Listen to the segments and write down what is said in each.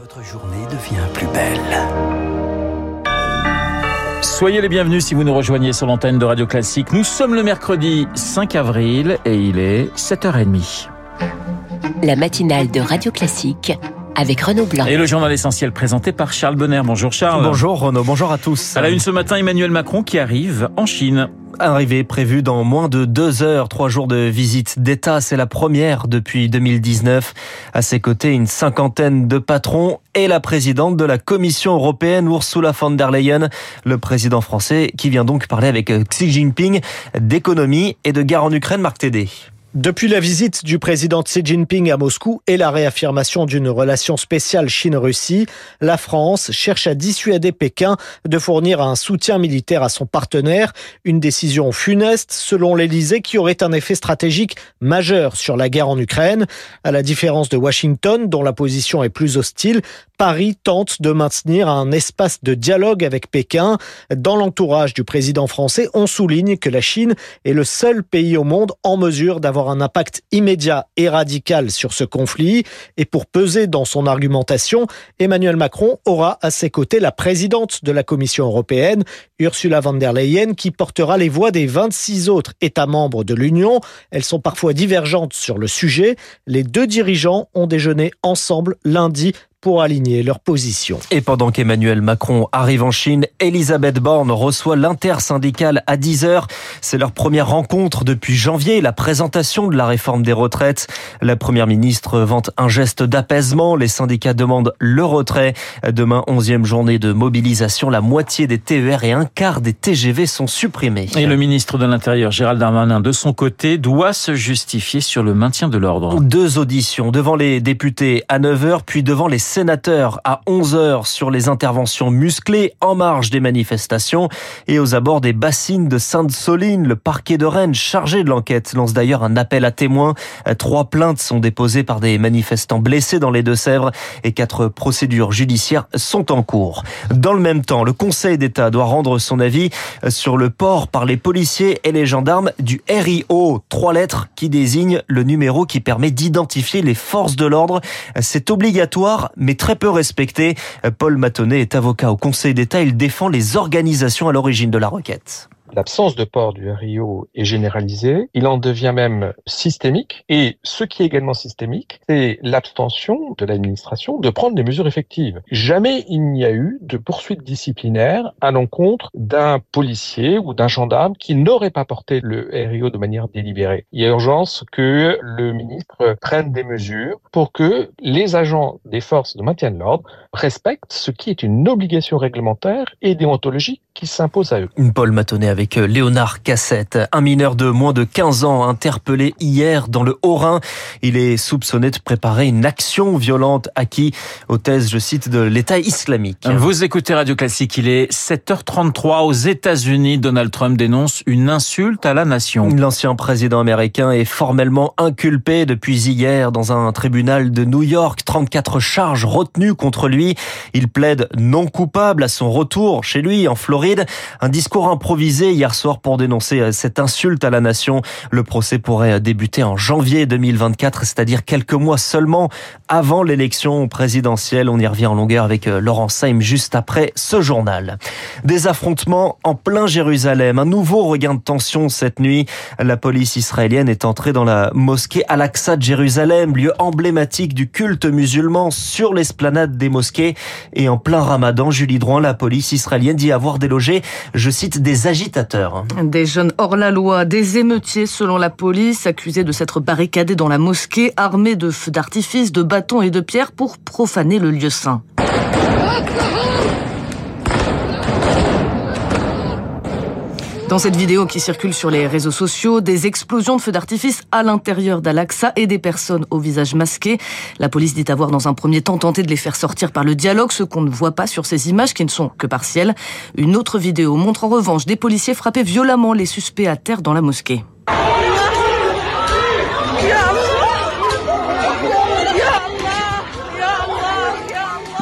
votre journée devient plus belle. Soyez les bienvenus si vous nous rejoignez sur l'antenne de Radio Classique. Nous sommes le mercredi 5 avril et il est 7h30. La matinale de Radio Classique avec Renaud Blanc. Et le journal essentiel présenté par Charles Bonner. Bonjour Charles. Bonjour Renaud, bonjour à tous. À la une ce matin, Emmanuel Macron qui arrive en Chine. Arrivée prévue dans moins de deux heures, trois jours de visite d'État. C'est la première depuis 2019. À ses côtés, une cinquantaine de patrons et la présidente de la Commission européenne, Ursula von der Leyen, le président français qui vient donc parler avec Xi Jinping d'économie et de guerre en Ukraine, Marc Tédé. Depuis la visite du président Xi Jinping à Moscou et la réaffirmation d'une relation spéciale Chine-Russie, la France cherche à dissuader Pékin de fournir un soutien militaire à son partenaire, une décision funeste selon l'Élysée qui aurait un effet stratégique majeur sur la guerre en Ukraine. À la différence de Washington, dont la position est plus hostile, Paris tente de maintenir un espace de dialogue avec Pékin. Dans l'entourage du président français, on souligne que la Chine est le seul pays au monde en mesure d'avoir un impact immédiat et radical sur ce conflit. Et pour peser dans son argumentation, Emmanuel Macron aura à ses côtés la présidente de la Commission européenne, Ursula von der Leyen, qui portera les voix des 26 autres États membres de l'Union. Elles sont parfois divergentes sur le sujet. Les deux dirigeants ont déjeuné ensemble lundi pour aligner leur position. Et pendant qu'Emmanuel Macron arrive en Chine, Elisabeth Borne reçoit l'intersyndicale à 10h. C'est leur première rencontre depuis janvier, la présentation de la réforme des retraites. La première ministre vante un geste d'apaisement. Les syndicats demandent le retrait. Demain, 11e journée de mobilisation. La moitié des TER et un quart des TGV sont supprimés. Et le ministre de l'Intérieur, Gérald Darmanin, de son côté, doit se justifier sur le maintien de l'ordre. Deux auditions devant les députés à 9h, puis devant les sénateurs à 11h sur les interventions musclées en marge des manifestations et aux abords des bassines de Sainte-Soline. Le parquet de Rennes, chargé de l'enquête, lance d'ailleurs un appel à témoins. Trois plaintes sont déposées par des manifestants blessés dans les Deux-Sèvres et quatre procédures judiciaires sont en cours. Dans le même temps, le Conseil d'État doit rendre son avis sur le port par les policiers et les gendarmes du RIO. Trois lettres qui désignent le numéro qui permet d'identifier les forces de l'ordre. C'est obligatoire, mais très peu respecté. Paul Matonnet est avocat au Conseil d'État. Il défend les organisations à l'origine de la requête. L'absence de port du RIO est généralisée, il en devient même systémique, et ce qui est également systémique, c'est l'abstention de l'administration de prendre des mesures effectives. Jamais il n'y a eu de poursuite disciplinaire à l'encontre d'un policier ou d'un gendarme qui n'aurait pas porté le RIO de manière délibérée. Il y a urgence que le ministre prenne des mesures pour que les agents des forces de maintien de l'ordre respectent ce qui est une obligation réglementaire et déontologique qui s'impose à eux. Une Paul Matonnet avec Léonard Cassette, un mineur de moins de 15 ans interpellé hier dans le Haut-Rhin. Il est soupçonné de préparer une action violente à qui, aux thèses, je cite, de l'État islamique. Vous écoutez Radio Classique, il est 7h33 aux États-Unis. Donald Trump dénonce une insulte à la nation. L'ancien président américain est formellement inculpé depuis hier dans un tribunal de New York. 34 charges retenues contre lui. Il plaide non coupable à son retour chez lui en Floride. Un discours improvisé hier soir pour dénoncer cette insulte à la nation. Le procès pourrait débuter en janvier 2024, c'est-à-dire quelques mois seulement avant l'élection présidentielle. On y revient en longueur avec Laurent Saim juste après ce journal. Des affrontements en plein Jérusalem. Un nouveau regain de tension cette nuit. La police israélienne est entrée dans la mosquée Al-Aqsa de Jérusalem, lieu emblématique du culte musulman sur l'esplanade des mosquées. Et en plein ramadan, Julie Droin, la police israélienne dit avoir je cite, des agitateurs. Des jeunes hors la loi, des émeutiers selon la police, accusés de s'être barricadés dans la mosquée, armés de feux d'artifice, de bâtons et de pierres pour profaner le lieu saint. Dans cette vidéo qui circule sur les réseaux sociaux, des explosions de feux d'artifice à l'intérieur d'Al-Aqsa et des personnes au visage masqué. La police dit avoir dans un premier temps tenté de les faire sortir par le dialogue, ce qu'on ne voit pas sur ces images qui ne sont que partielles. Une autre vidéo montre en revanche des policiers frapper violemment les suspects à terre dans la mosquée.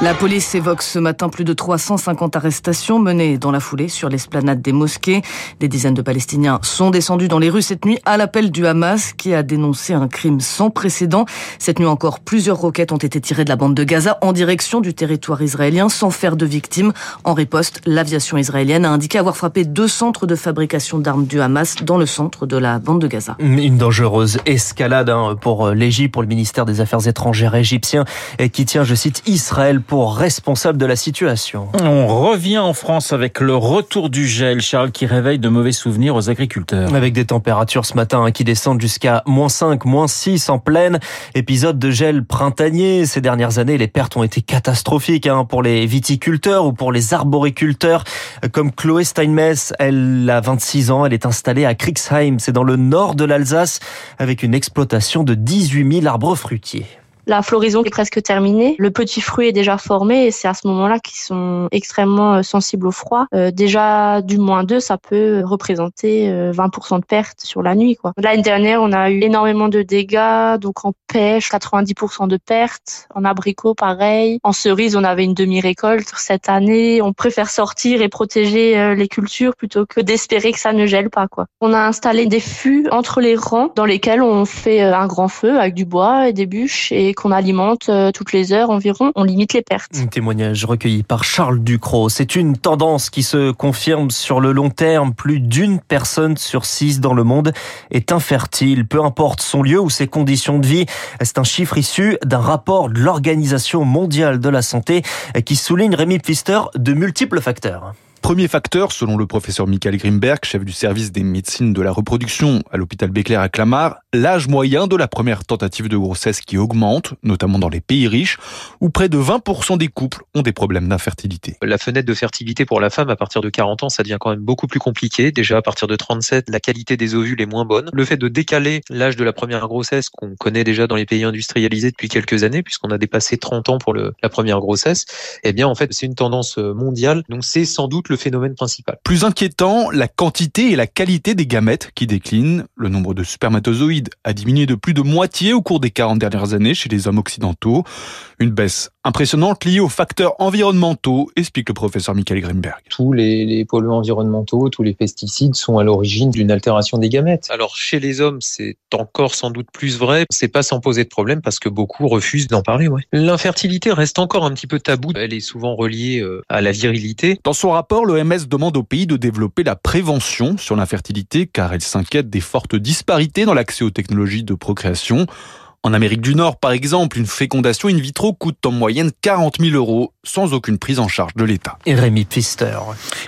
La police évoque ce matin plus de 350 arrestations menées dans la foulée sur l'esplanade des mosquées. Des dizaines de Palestiniens sont descendus dans les rues cette nuit à l'appel du Hamas qui a dénoncé un crime sans précédent. Cette nuit encore, plusieurs roquettes ont été tirées de la bande de Gaza en direction du territoire israélien sans faire de victimes. En riposte, l'aviation israélienne a indiqué avoir frappé deux centres de fabrication d'armes du Hamas dans le centre de la bande de Gaza. Une dangereuse escalade hein, pour l'Égypte, pour le ministère des Affaires étrangères égyptien qui tient, je cite, Israël pour responsable de la situation. On revient en France avec le retour du gel, Charles, qui réveille de mauvais souvenirs aux agriculteurs. Avec des températures ce matin hein, qui descendent jusqu'à moins 5, moins 6 en pleine. Épisode de gel printanier. Ces dernières années, les pertes ont été catastrophiques hein, pour les viticulteurs ou pour les arboriculteurs. Comme Chloé Steinmetz, elle a 26 ans, elle est installée à Kriegsheim, c'est dans le nord de l'Alsace, avec une exploitation de 18 000 arbres fruitiers. La floraison est presque terminée. Le petit fruit est déjà formé et c'est à ce moment-là qu'ils sont extrêmement euh, sensibles au froid. Euh, déjà, du moins 2, ça peut représenter 20% euh, de pertes sur la nuit. L'année dernière, on a eu énormément de dégâts. Donc en pêche, 90% de pertes. En abricot, pareil. En cerise, on avait une demi-récolte. Cette année, on préfère sortir et protéger les cultures plutôt que d'espérer que ça ne gèle pas. Quoi. On a installé des fûts entre les rangs dans lesquels on fait un grand feu avec du bois et des bûches et qu'on alimente euh, toutes les heures environ, on limite les pertes. Un témoignage recueilli par Charles Ducrot. C'est une tendance qui se confirme sur le long terme. Plus d'une personne sur six dans le monde est infertile, peu importe son lieu ou ses conditions de vie. C'est un chiffre issu d'un rapport de l'Organisation mondiale de la santé qui souligne Rémi Pfister de multiples facteurs. Premier facteur, selon le professeur Michael Grimberg, chef du service des médecines de la reproduction à l'hôpital Béclair à Clamart, l'âge moyen de la première tentative de grossesse qui augmente, notamment dans les pays riches, où près de 20% des couples ont des problèmes d'infertilité. La fenêtre de fertilité pour la femme à partir de 40 ans, ça devient quand même beaucoup plus compliqué. Déjà à partir de 37, la qualité des ovules est moins bonne. Le fait de décaler l'âge de la première grossesse, qu'on connaît déjà dans les pays industrialisés depuis quelques années, puisqu'on a dépassé 30 ans pour la première grossesse, eh bien en fait c'est une tendance mondiale. Donc c'est sans doute le phénomène principal. Plus inquiétant, la quantité et la qualité des gamètes qui déclinent. Le nombre de spermatozoïdes a diminué de plus de moitié au cours des 40 dernières années chez les hommes occidentaux. Une baisse impressionnante liée aux facteurs environnementaux, explique le professeur Michael Greenberg. Tous les, les polluants environnementaux, tous les pesticides sont à l'origine d'une altération des gamètes. Alors chez les hommes, c'est encore sans doute plus vrai. C'est pas sans poser de problème parce que beaucoup refusent d'en parler. Ouais. L'infertilité reste encore un petit peu tabou. Elle est souvent reliée euh, à la virilité. Dans son rapport, l'OMS demande aux pays de développer la prévention sur l'infertilité car elle s'inquiète des fortes disparités dans l'accès aux technologies de procréation. En Amérique du Nord, par exemple, une fécondation in vitro coûte en moyenne 40 000 euros sans aucune prise en charge de l'État. Et Rémi Pfister.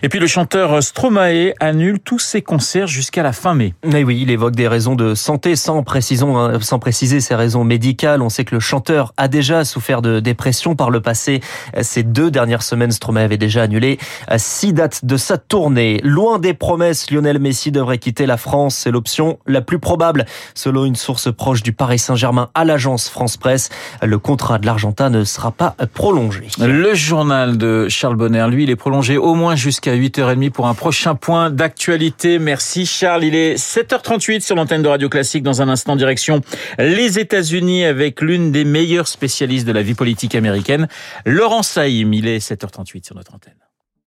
Et puis le chanteur Stromae annule tous ses concerts jusqu'à la fin mai. Mais oui, il évoque des raisons de santé sans, hein, sans préciser ses raisons médicales. On sait que le chanteur a déjà souffert de dépression par le passé. Ces deux dernières semaines, Stromae avait déjà annulé six dates de sa tournée. Loin des promesses, Lionel Messi devrait quitter la France. C'est l'option la plus probable, selon une source proche du Paris Saint-Germain à l'agence France Presse. Le contrat de l'Argentin ne sera pas prolongé. Le journal de Charles Bonner, lui, il est prolongé au moins jusqu'à 8h30 pour un prochain point d'actualité. Merci Charles. Il est 7h38 sur l'antenne de Radio Classique. Dans un instant, direction les États-Unis avec l'une des meilleures spécialistes de la vie politique américaine, Laurent Saïm. Il est 7h38 sur notre antenne.